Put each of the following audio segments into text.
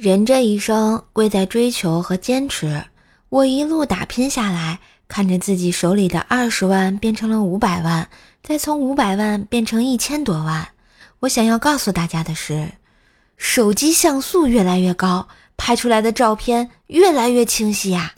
人这一生贵在追求和坚持。我一路打拼下来，看着自己手里的二十万变成了五百万，再从五百万变成一千多万。我想要告诉大家的是，手机像素越来越高，拍出来的照片越来越清晰呀。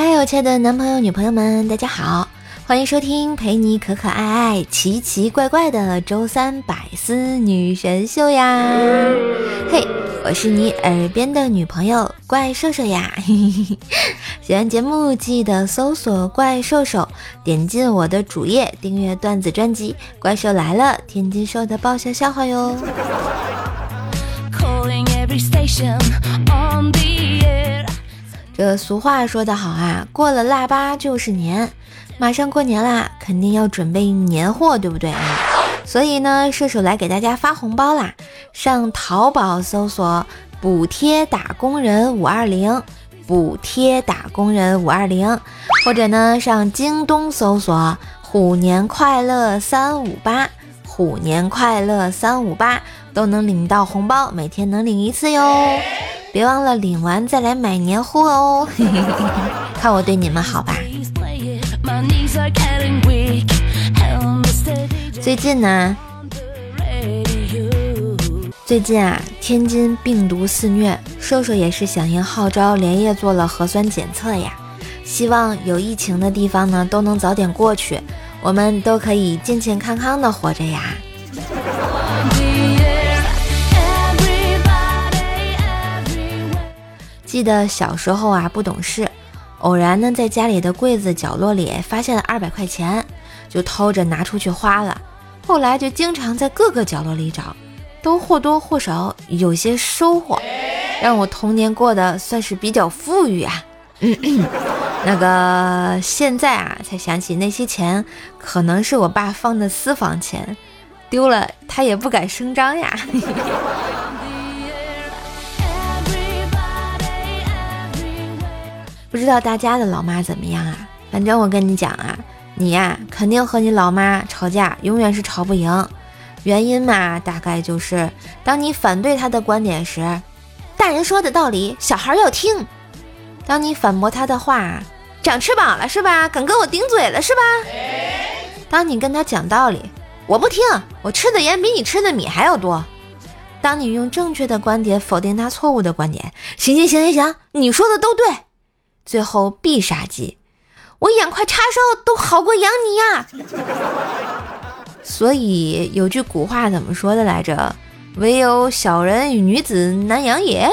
嗨，我亲爱的男朋友、女朋友们，大家好，欢迎收听陪你可可爱爱、奇奇怪怪的周三百思女神秀呀！嘿，我是你耳边的女朋友怪兽兽呀！喜欢节目记得搜索“怪兽兽”，点进我的主页订阅段子专辑《怪兽来了》，天津兽的爆笑笑话哟。这俗话说得好啊，过了腊八就是年，马上过年啦，肯定要准备年货，对不对啊？所以呢，射手来给大家发红包啦！上淘宝搜索“补贴打工人五二零”，补贴打工人五二零，或者呢，上京东搜索“虎年快乐三五八”，虎年快乐三五八都能领到红包，每天能领一次哟。别忘了领完再来买年货哦，看我对你们好吧。最近呢，最近啊，天津病毒肆虐，瘦瘦也是响应号召，连夜做了核酸检测呀。希望有疫情的地方呢，都能早点过去，我们都可以健健康康的活着呀。记得小时候啊，不懂事，偶然呢在家里的柜子角落里发现了二百块钱，就偷着拿出去花了。后来就经常在各个角落里找，都或多或少有些收获，让我童年过得算是比较富裕啊。那个现在啊，才想起那些钱可能是我爸放的私房钱，丢了他也不敢声张呀。不知道大家的老妈怎么样啊？反正我跟你讲啊，你呀肯定和你老妈吵架，永远是吵不赢。原因嘛，大概就是当你反对她的观点时，大人说的道理小孩要听；当你反驳她的话，长翅膀了是吧？敢跟我顶嘴了是吧？当你跟他讲道理，我不听，我吃的盐比你吃的米还要多。当你用正确的观点否定他错误的观点，行行行行行，你说的都对。最后必杀技，我养块叉烧都好过养你呀！所以有句古话怎么说的来着？唯有小人与女子难养也。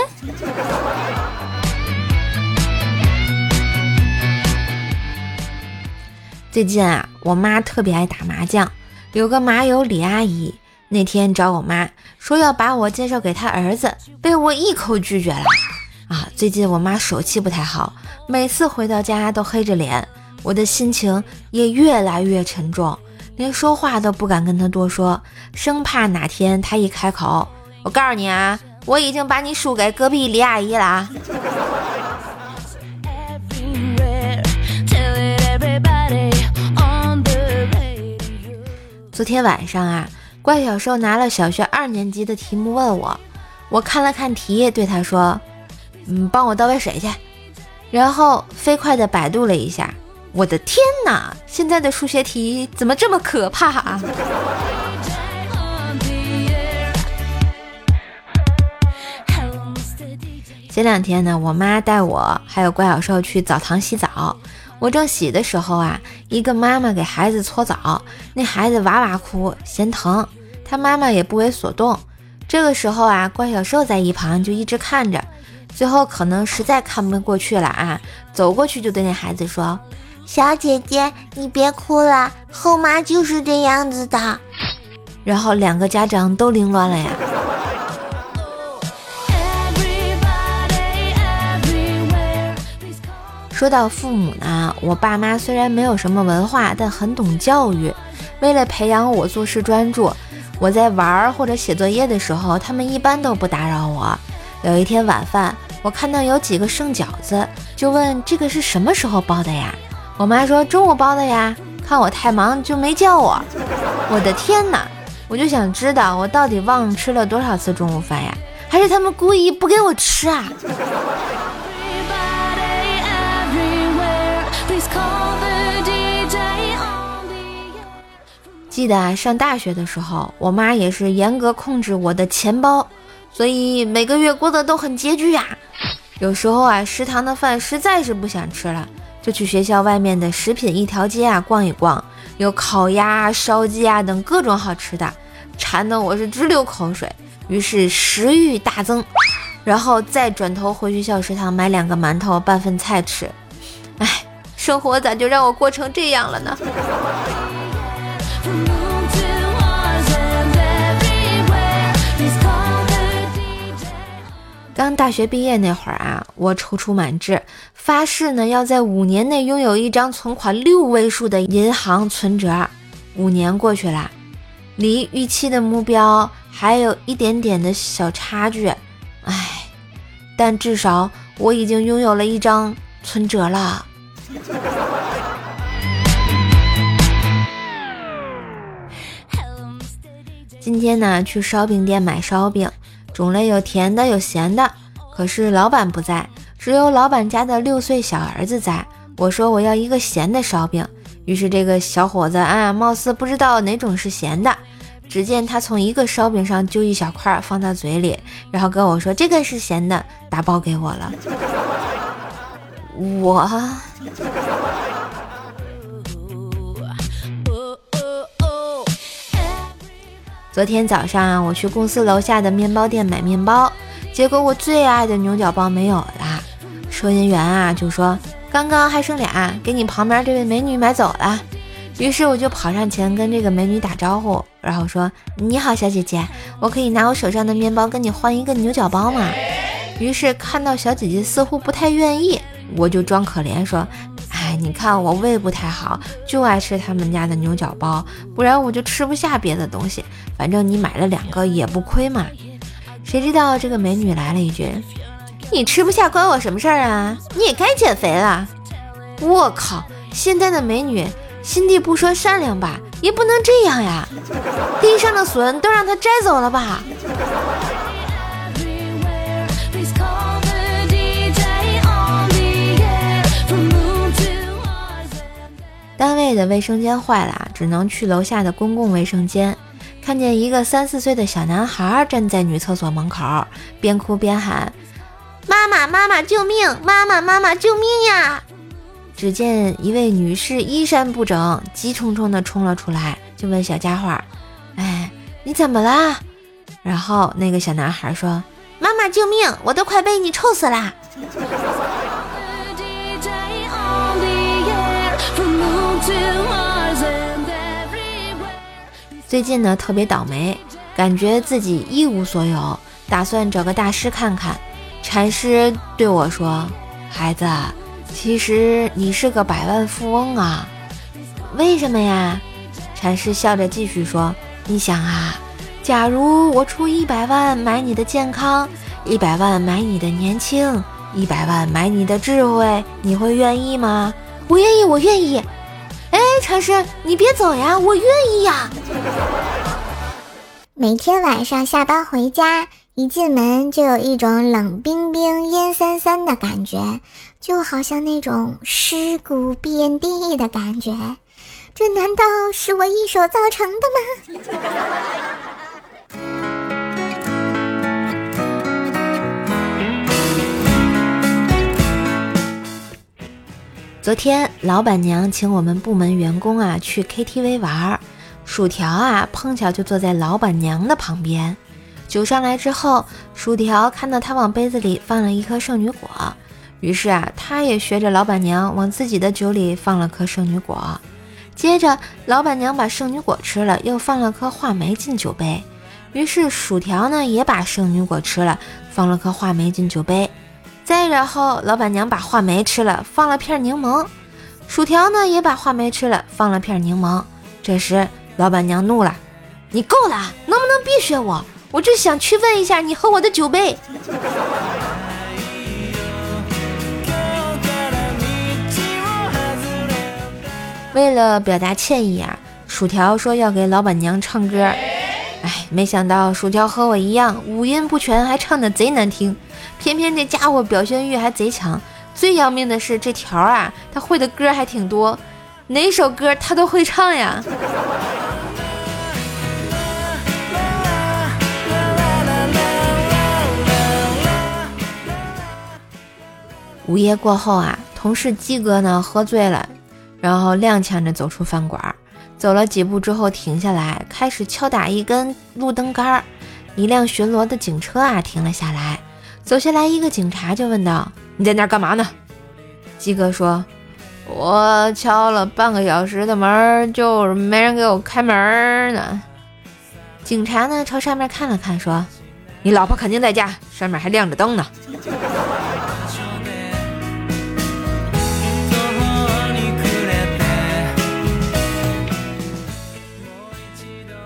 最近啊，我妈特别爱打麻将，有个麻友李阿姨那天找我妈说要把我介绍给她儿子，被我一口拒绝了。啊，最近我妈手气不太好。每次回到家都黑着脸，我的心情也越来越沉重，连说话都不敢跟她多说，生怕哪天她一开口，我告诉你啊，我已经把你输给隔壁李阿姨了啊。昨天晚上啊，怪小兽拿了小学二年级的题目问我，我看了看题，对他说：“嗯，帮我倒杯水去。”然后飞快地百度了一下，我的天哪！现在的数学题怎么这么可怕啊？前两天呢，我妈带我还有怪小兽去澡堂洗澡，我正洗的时候啊，一个妈妈给孩子搓澡，那孩子哇哇哭，嫌疼，他妈妈也不为所动。这个时候啊，怪小兽在一旁就一直看着。最后可能实在看不过去了啊，走过去就对那孩子说：“小姐姐，你别哭了，后妈就是这样子的。”然后两个家长都凌乱了呀。说到父母呢，我爸妈虽然没有什么文化，但很懂教育。为了培养我做事专注，我在玩或者写作业的时候，他们一般都不打扰我。有一天晚饭。我看到有几个剩饺子，就问这个是什么时候包的呀？我妈说中午包的呀，看我太忙就没叫我。我的天哪！我就想知道我到底忘吃了多少次中午饭呀？还是他们故意不给我吃啊？记得啊上大学的时候，我妈也是严格控制我的钱包，所以每个月过得都很拮据呀。有时候啊，食堂的饭实在是不想吃了，就去学校外面的食品一条街啊逛一逛，有烤鸭、烧鸡啊等各种好吃的，馋得我是直流口水，于是食欲大增，然后再转头回学校食堂买两个馒头拌份菜吃。哎，生活咋就让我过成这样了呢？刚大学毕业那会儿啊，我踌躇满志，发誓呢要在五年内拥有一张存款六位数的银行存折。五年过去了，离预期的目标还有一点点的小差距，唉，但至少我已经拥有了一张存折了。今天呢，去烧饼店买烧饼。种类有甜的，有咸的。可是老板不在，只有老板家的六岁小儿子在。我说我要一个咸的烧饼，于是这个小伙子啊，貌似不知道哪种是咸的。只见他从一个烧饼上揪一小块放到嘴里，然后跟我说这个是咸的，打包给我了。我。昨天早上我去公司楼下的面包店买面包，结果我最爱的牛角包没有了。收银员啊就说刚刚还剩俩，给你旁边这位美女买走了。于是我就跑上前跟这个美女打招呼，然后说：“你好，小姐姐，我可以拿我手上的面包跟你换一个牛角包吗？”于是看到小姐姐似乎不太愿意，我就装可怜说。你看我胃不太好，就爱吃他们家的牛角包，不然我就吃不下别的东西。反正你买了两个也不亏嘛。谁知道这个美女来了一句：“你吃不下关我什么事儿啊？你也该减肥了。”我靠，现在的美女心地不说善良吧，也不能这样呀。地上的笋都让她摘走了吧。单位的卫生间坏了，只能去楼下的公共卫生间。看见一个三四岁的小男孩站在女厕所门口，边哭边喊：“妈妈，妈妈，救命！妈妈，妈妈，救命呀！”只见一位女士衣衫不整，急冲冲地冲了出来，就问小家伙：“哎，你怎么啦？”然后那个小男孩说：“妈妈，救命！我都快被你臭死啦！”最近呢特别倒霉，感觉自己一无所有，打算找个大师看看。禅师对我说：“孩子，其实你是个百万富翁啊。”为什么呀？禅师笑着继续说：“你想啊，假如我出一百万买你的健康，一百万买你的年轻，一百万买你的智慧，你会愿意吗？”我愿意，我愿意。哎，禅师，你别走呀，我愿意呀。每天晚上下班回家，一进门就有一种冷冰冰、阴森森的感觉，就好像那种尸骨遍地的感觉。这难道是我一手造成的吗？昨天老板娘请我们部门员工啊去 KTV 玩儿，薯条啊碰巧就坐在老板娘的旁边。酒上来之后，薯条看到他往杯子里放了一颗圣女果，于是啊他也学着老板娘往自己的酒里放了颗圣女果。接着老板娘把圣女果吃了，又放了颗话梅进酒杯，于是薯条呢也把圣女果吃了，放了颗话梅进酒杯。再然后老板娘把话梅吃了，放了片柠檬。薯条呢，也把话梅吃了，放了片柠檬。这时老板娘怒了，你够了，能不能别学我？我就想去问一下你和我的酒杯。为了表达歉意啊，薯条说要给老板娘唱歌。哎，没想到薯条和我一样，五音不全，还唱的贼难听。偏偏这家伙表现欲还贼强。最要命的是这条啊，他会的歌还挺多，哪首歌他都会唱呀。午夜过后啊，同事鸡哥呢喝醉了，然后踉跄着走出饭馆，走了几步之后停下来，开始敲打一根路灯杆儿。一辆巡逻的警车啊停了下来，走下来一个警察就问道：“你在那儿干嘛呢？”鸡哥说：“我敲了半个小时的门，就是没人给我开门呢。”警察呢朝上面看了看，说：“你老婆肯定在家，上面还亮着灯呢。”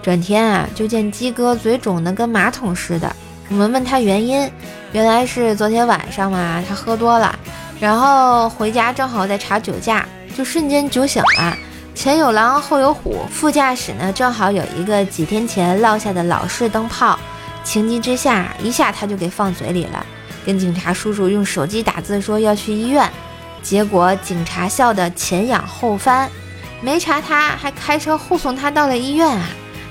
转天啊，就见鸡哥嘴肿的跟马桶似的。我们问他原因，原来是昨天晚上嘛，他喝多了，然后回家正好在查酒驾，就瞬间酒醒了。前有狼后有虎，副驾驶呢正好有一个几天前落下的老式灯泡，情急之下一下他就给放嘴里了，跟警察叔叔用手机打字说要去医院，结果警察笑得前仰后翻，没查他，还开车护送他到了医院啊。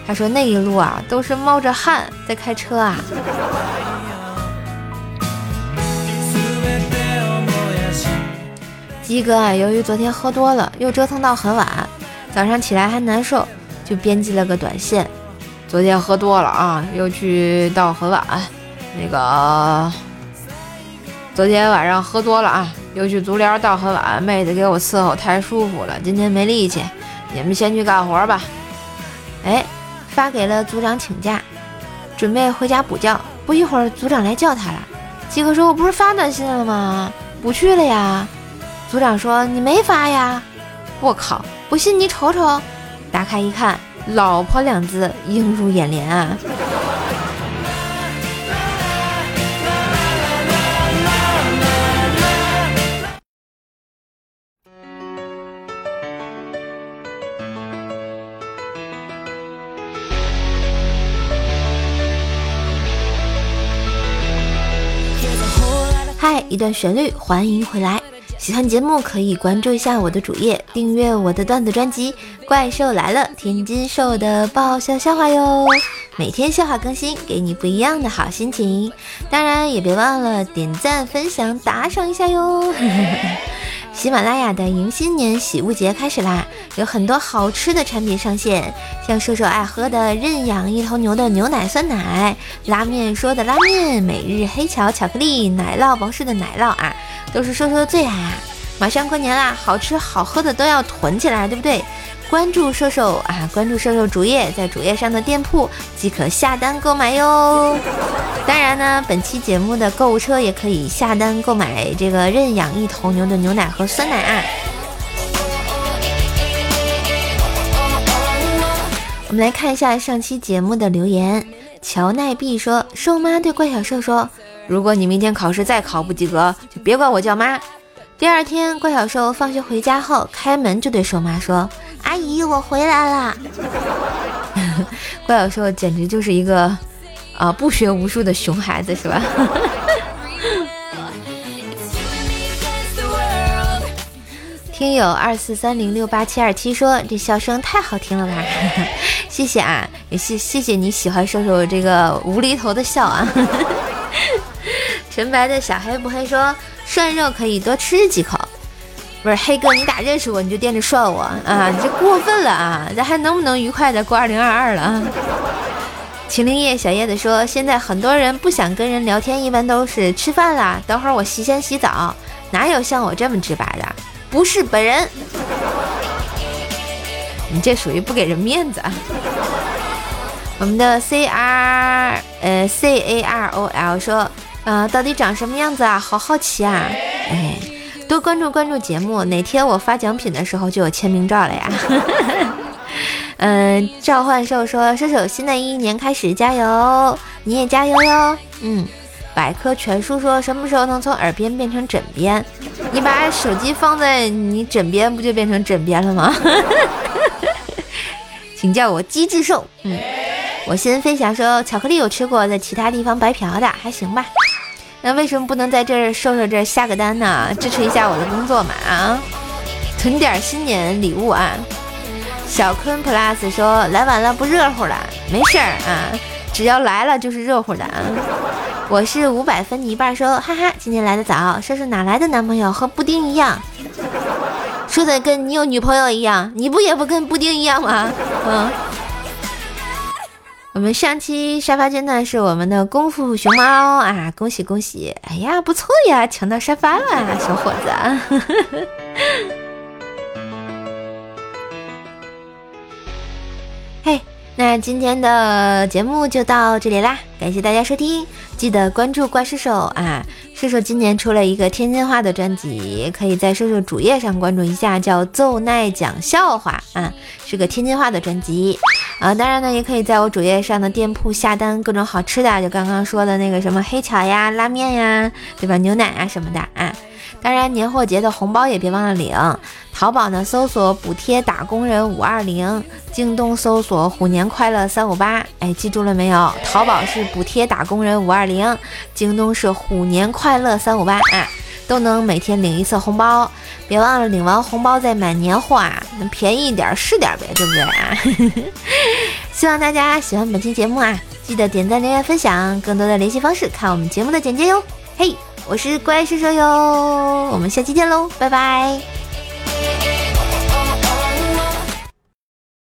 他说那一路啊都是冒着汗在开车啊。鸡哥啊，由于昨天喝多了，又折腾到很晚，早上起来还难受，就编辑了个短信。昨天喝多了啊，又去到很晚。那个昨天晚上喝多了啊，又去足疗到很晚，妹子给我伺候太舒服了，今天没力气，你们先去干活吧。哎。发给了组长请假，准备回家补觉。不一会儿，组长来叫他了。鸡哥说：“我不是发短信了吗？不去了呀。”组长说：“你没发呀？”我靠！不信你瞅瞅。打开一看，“老婆”两字映入眼帘啊。嗨，一段旋律，欢迎回来。喜欢节目可以关注一下我的主页，订阅我的段子专辑《怪兽来了》，天津兽的爆笑笑话哟。每天笑话更新，给你不一样的好心情。当然也别忘了点赞、分享、打赏一下哟。喜马拉雅的迎新年喜物节开始啦，有很多好吃的产品上线，像瘦瘦爱喝的认养一头牛的牛奶酸奶，拉面说的拉面，每日黑巧巧克力，奶酪博士的奶酪啊，都是瘦瘦的最爱啊！马上过年啦，好吃好喝的都要囤起来，对不对？关注瘦瘦啊，关注瘦瘦主页，在主页上的店铺即可下单购买哟。当然呢，本期节目的购物车也可以下单购买这个认养一头牛的牛奶和酸奶啊。我们来看一下上期节目的留言。乔奈碧说：“瘦妈对怪小兽说，如果你明天考试再考不及格，就别管我叫妈。”第二天，怪小兽放学回家后，开门就对瘦妈说。阿姨，我回来了。怪小兽简直就是一个啊不学无术的熊孩子，是吧？听友二四三零六八七二七说这笑声太好听了吧？谢谢啊，也谢谢谢你喜欢瘦瘦这个无厘头的笑啊。纯白的小黑不黑说涮肉可以多吃几口。不是黑哥，你咋认识我你就惦着涮我啊？你这过分了啊！咱还能不能愉快的过二零二二了啊？秦灵叶小叶子说，现在很多人不想跟人聊天，一般都是吃饭啦，等会儿我洗先洗澡，哪有像我这么直白的？不是本人，你这属于不给人面子啊。我们的 C R 呃 C A R O L 说，啊，到底长什么样子啊？好好奇啊！哎。多关注关注节目，哪天我发奖品的时候就有签名照了呀。嗯，召唤兽说：“射手，新的一年开始加油，你也加油哟。”嗯，百科全书说：“什么时候能从耳边变成枕边？” 你把手机放在你枕边，不就变成枕边了吗？请叫我机智兽。嗯，我先分享说，巧克力有吃过，在其他地方白嫖的，还行吧。那为什么不能在这儿瘦瘦这儿下个单呢？支持一下我的工作嘛啊！囤点新年礼物啊！小坤 plus 说来晚了不热乎了，没事儿啊，只要来了就是热乎的啊。我是五百分你一半说，哈哈，今天来的早，说说哪来的男朋友和布丁一样，说的跟你有女朋友一样，你不也不跟布丁一样吗？嗯。我们上期沙发间呢是我们的功夫熊猫啊，恭喜恭喜！哎呀，不错呀，抢到沙发了，小伙子。嘿，那今天的节目就到这里啦，感谢大家收听，记得关注怪兽兽啊！兽兽今年出了一个天津话的专辑，可以在兽兽主页上关注一下，叫奏奈讲笑话啊，是个天津话的专辑。啊，当然呢，也可以在我主页上的店铺下单各种好吃的，就刚刚说的那个什么黑巧呀、拉面呀，对吧？牛奶啊什么的啊。当然，年货节的红包也别忘了领。淘宝呢，搜索补贴打工人五二零；京东搜索虎年快乐三五八。哎，记住了没有？淘宝是补贴打工人五二零，京东是虎年快乐三五八啊。都能每天领一次红包，别忘了领完红包再买年货啊，能便宜一点是点呗，对不对啊？希望大家喜欢本期节目啊，记得点赞、留言、分享，更多的联系方式看我们节目的简介哟。嘿，我是怪叔叔哟，我们下期见喽，拜拜。